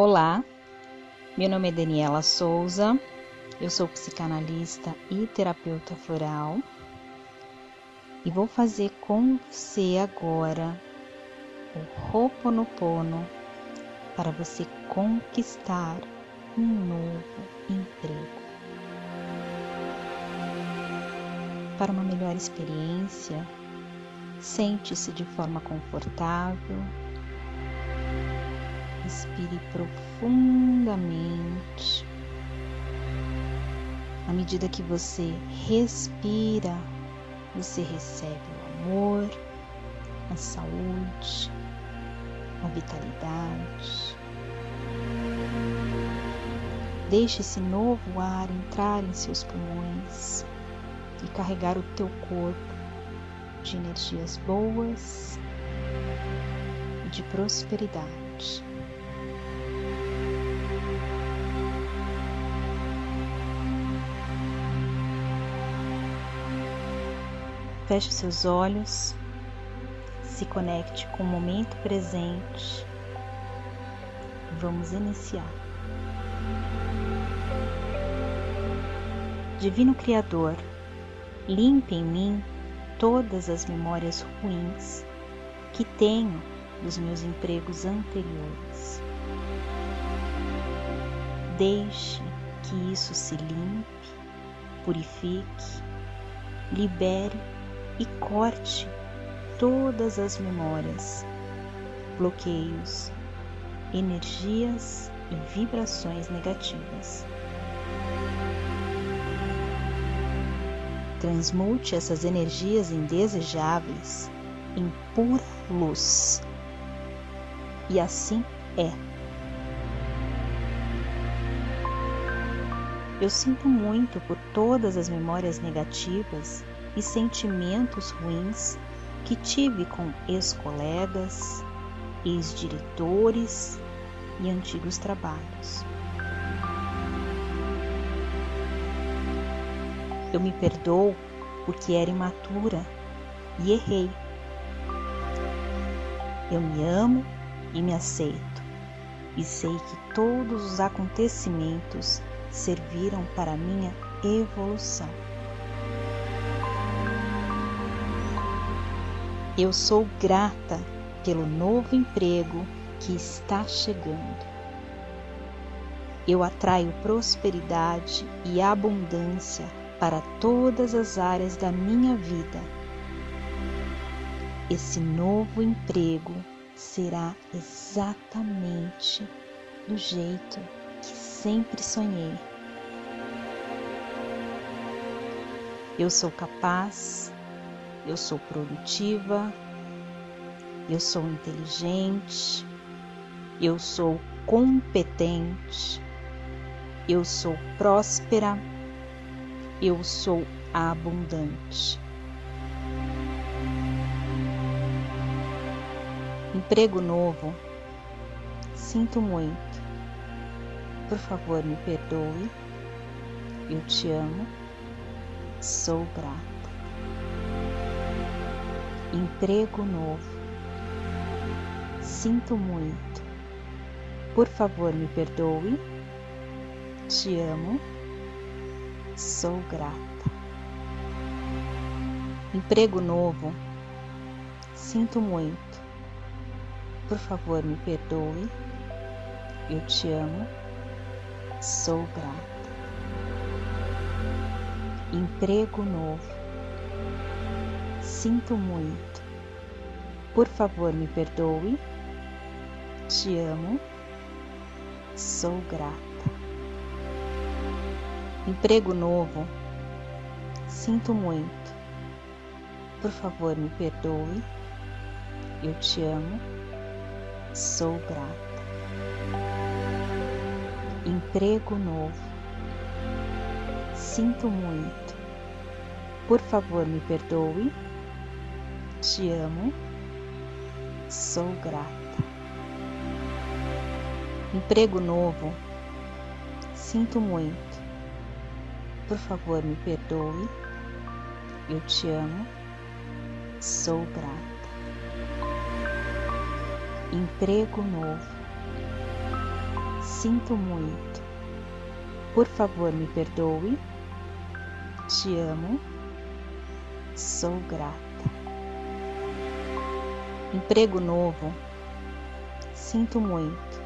Olá, meu nome é Daniela Souza, eu sou psicanalista e terapeuta floral e vou fazer com você agora o Ho'oponopono para você conquistar um novo emprego. Para uma melhor experiência, sente-se de forma confortável Respire profundamente. À medida que você respira, você recebe o amor, a saúde, a vitalidade. Deixe esse novo ar entrar em seus pulmões e carregar o teu corpo de energias boas e de prosperidade. Feche seus olhos, se conecte com o momento presente. Vamos iniciar. Divino Criador, limpe em mim todas as memórias ruins que tenho dos meus empregos anteriores. Deixe que isso se limpe, purifique, libere e corte todas as memórias, bloqueios, energias e vibrações negativas. Transmute essas energias indesejáveis em pura luz. E assim é. Eu sinto muito por todas as memórias negativas e sentimentos ruins que tive com ex-colegas, ex-diretores e antigos trabalhos. Eu me perdoo porque era imatura e errei. Eu me amo e me aceito, e sei que todos os acontecimentos serviram para minha evolução. Eu sou grata pelo novo emprego que está chegando. Eu atraio prosperidade e abundância para todas as áreas da minha vida. Esse novo emprego será exatamente do jeito que sempre sonhei. Eu sou capaz eu sou produtiva, eu sou inteligente, eu sou competente, eu sou próspera, eu sou abundante. Emprego novo, sinto muito. Por favor, me perdoe. Eu te amo. Sou grata emprego novo. Sinto muito. Por favor, me perdoe. Te amo. Sou grata. Emprego novo. Sinto muito. Por favor, me perdoe. Eu te amo. Sou grata. Emprego novo Sinto muito. Por favor, me perdoe. Te amo. Sou grata. Emprego novo. Sinto muito. Por favor, me perdoe. Eu te amo. Sou grata. Emprego novo. Sinto muito. Por favor, me perdoe te amo, sou grata. Emprego novo, sinto muito. Por favor, me perdoe. Eu te amo, sou grata. Emprego novo, Sinto muito. Por favor, me perdoe. Te amo. Sou grata. Emprego novo. Sinto muito.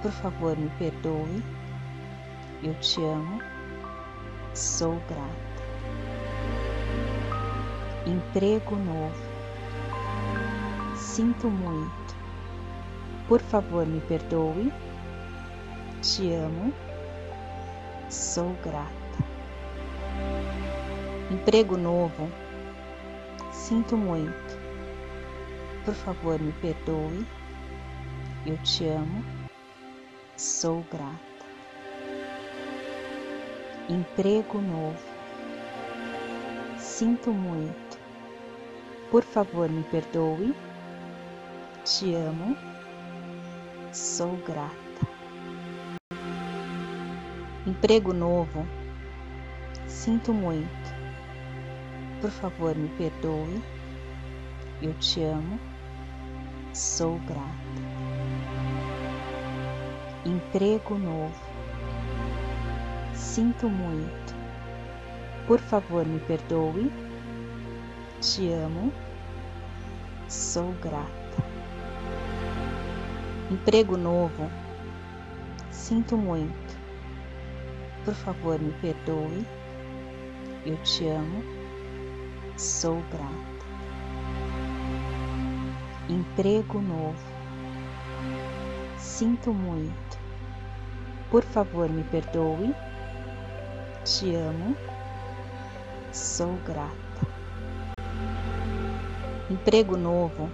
Por favor, me perdoe. Eu te amo. Sou grata. Emprego novo. Sinto muito. Por favor, me perdoe. Te amo. Sou grata. Emprego novo. Sinto muito. Por favor, me perdoe. Eu te amo. Sou grata. Emprego novo. Sinto muito. Por favor, me perdoe. Te amo. Sou grata. Emprego novo. Sinto muito. Por favor, me perdoe. Eu te amo. Sou grata. Emprego novo. Sinto muito. Por favor, me perdoe. Te amo. Sou grata. Emprego novo. Sinto muito. Por favor, me perdoe. Eu te amo. Sou grata. Emprego novo. Sinto muito. Por favor, me perdoe. Te amo. Sou grata. Emprego novo.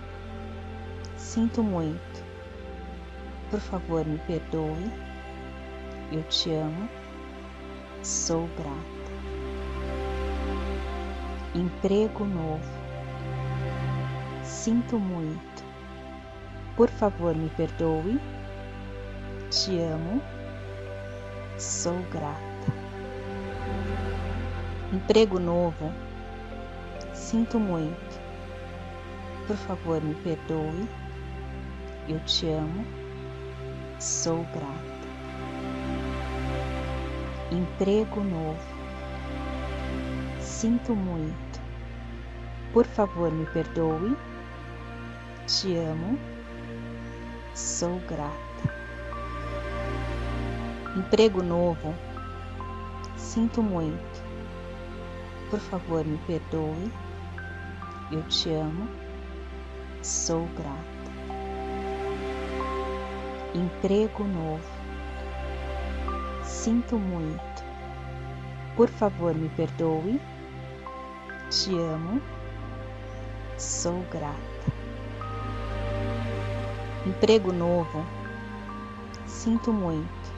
Sinto muito. Por favor, me perdoe. Eu te amo. Sou grata. Emprego novo. Sinto muito. Por favor, me perdoe. Te amo. Sou grata. Emprego novo. Sinto muito. Por favor, me perdoe. Eu te amo. Sou grata. Emprego novo. Sinto muito. Por favor, me perdoe. Te amo. Sou grata. Emprego novo. Sinto muito. Por favor, me perdoe. Eu te amo. Sou grata. Emprego novo. Sinto muito. Por favor, me perdoe. Te amo. Sou grata. Emprego novo. Sinto muito.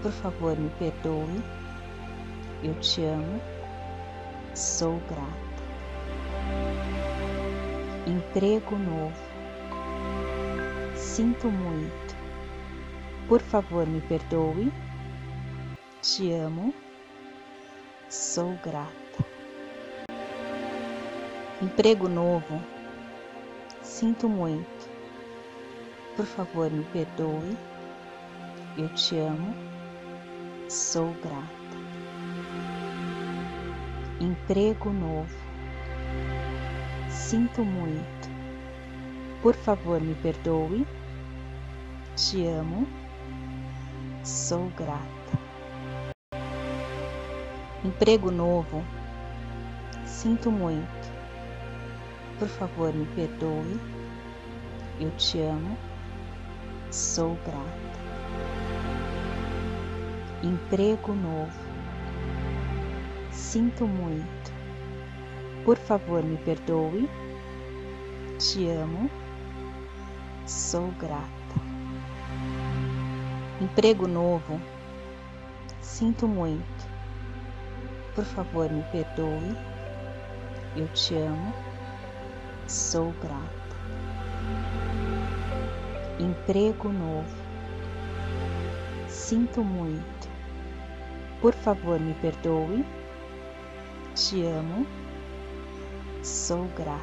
Por favor, me perdoe. Eu te amo. Sou grata. Emprego novo. Sinto muito. Por favor, me perdoe. Te amo. Sou grata. Emprego novo. Sinto muito. Por favor, me perdoe. Eu te amo. Sou grata. Emprego novo. Sinto muito. Por favor, me perdoe. Te amo. Sou grata. Emprego novo. Sinto muito. Por favor, me perdoe. Eu te amo. Sou grata. Emprego novo. Sinto muito. Por favor, me perdoe. Te amo. Sou grata. Emprego novo. Sinto muito. Por favor, me perdoe. Eu te amo. Sou grata. Emprego novo. Sinto muito. Por favor, me perdoe. Te amo. Sou grata.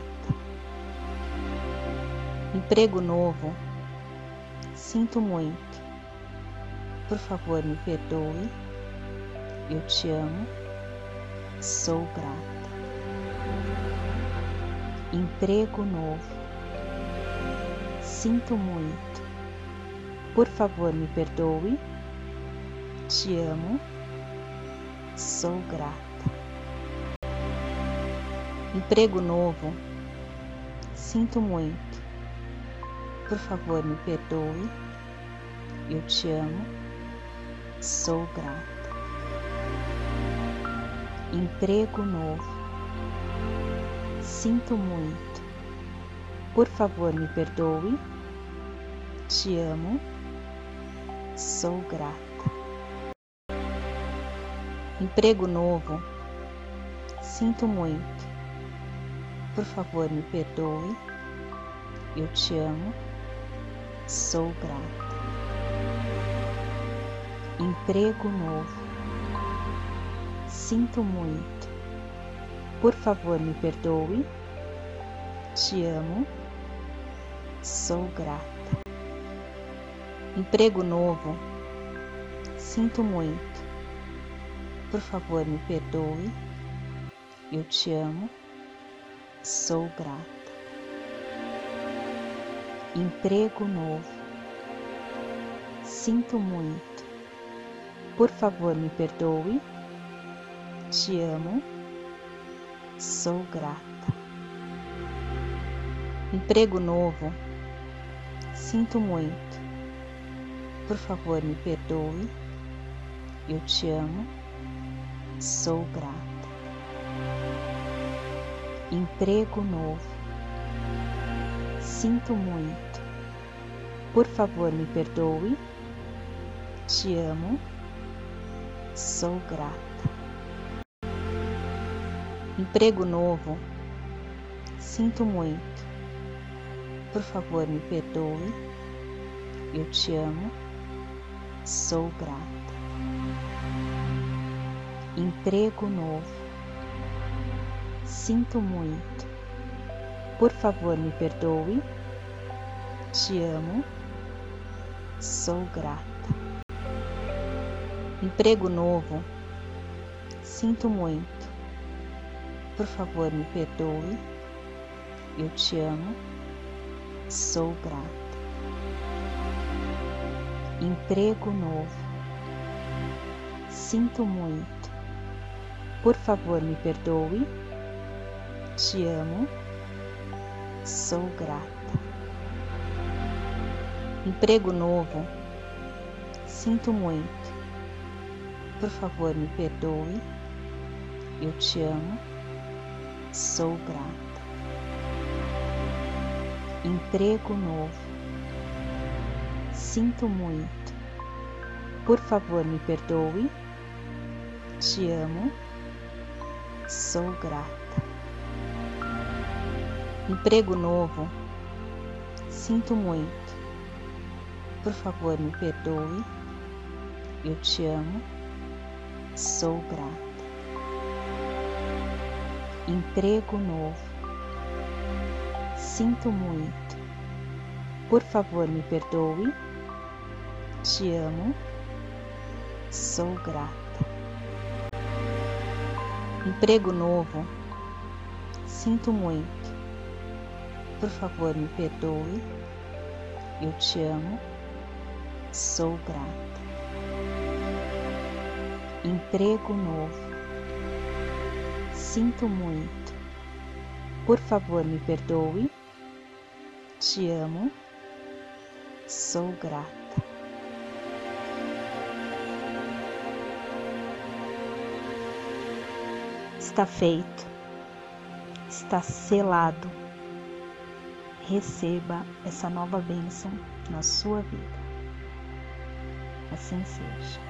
Emprego novo. Sinto muito. Por favor, me perdoe. Eu te amo. Sou grata. Emprego novo. Sinto muito. Por favor, me perdoe. Te amo. Sou grata. Emprego novo. Sinto muito. Por favor, me perdoe. Eu te amo sou grata. Emprego novo. Sinto muito. Por favor, me perdoe. Te amo. Sou grata. Emprego novo. Sinto muito. Por favor, me perdoe. Eu te amo. Sou grata emprego novo. Sinto muito. Por favor, me perdoe. Te amo. Sou grata. Emprego novo. Sinto muito. Por favor, me perdoe. Eu te amo. Sou grata. Emprego novo. Sinto muito por favor, me perdoe. Te amo. Sou grata. Emprego novo. Sinto muito. Por favor, me perdoe. Eu te amo. Sou grata. Emprego novo. Sinto muito. Por favor, me perdoe. Te amo Sou grata. Emprego novo. Sinto muito. Por favor, me perdoe. Eu te amo. Sou grata. Emprego novo. Sinto muito. Por favor, me perdoe. Te amo. Sou grata. Emprego novo. Sinto muito. Por favor, me perdoe. Eu te amo. Sou grata. Emprego novo. Sinto muito. Por favor, me perdoe. Te amo. Sou grata. Emprego novo. Sinto muito por favor, me perdoe. Eu te amo. Sou grata. Emprego novo. Sinto muito. Por favor, me perdoe. Te amo. Sou grata. Emprego novo. Sinto muito. Por favor, me perdoe. Eu te amo Sou grata. Emprego novo. Sinto muito. Por favor, me perdoe. Te amo. Sou grata. Emprego novo. Sinto muito. Por favor, me perdoe. Eu te amo. Sou grata emprego novo. Sinto muito. Por favor, me perdoe. Te amo. Sou grata. Está feito. Está selado. Receba essa nova bênção na sua vida. Assim seja.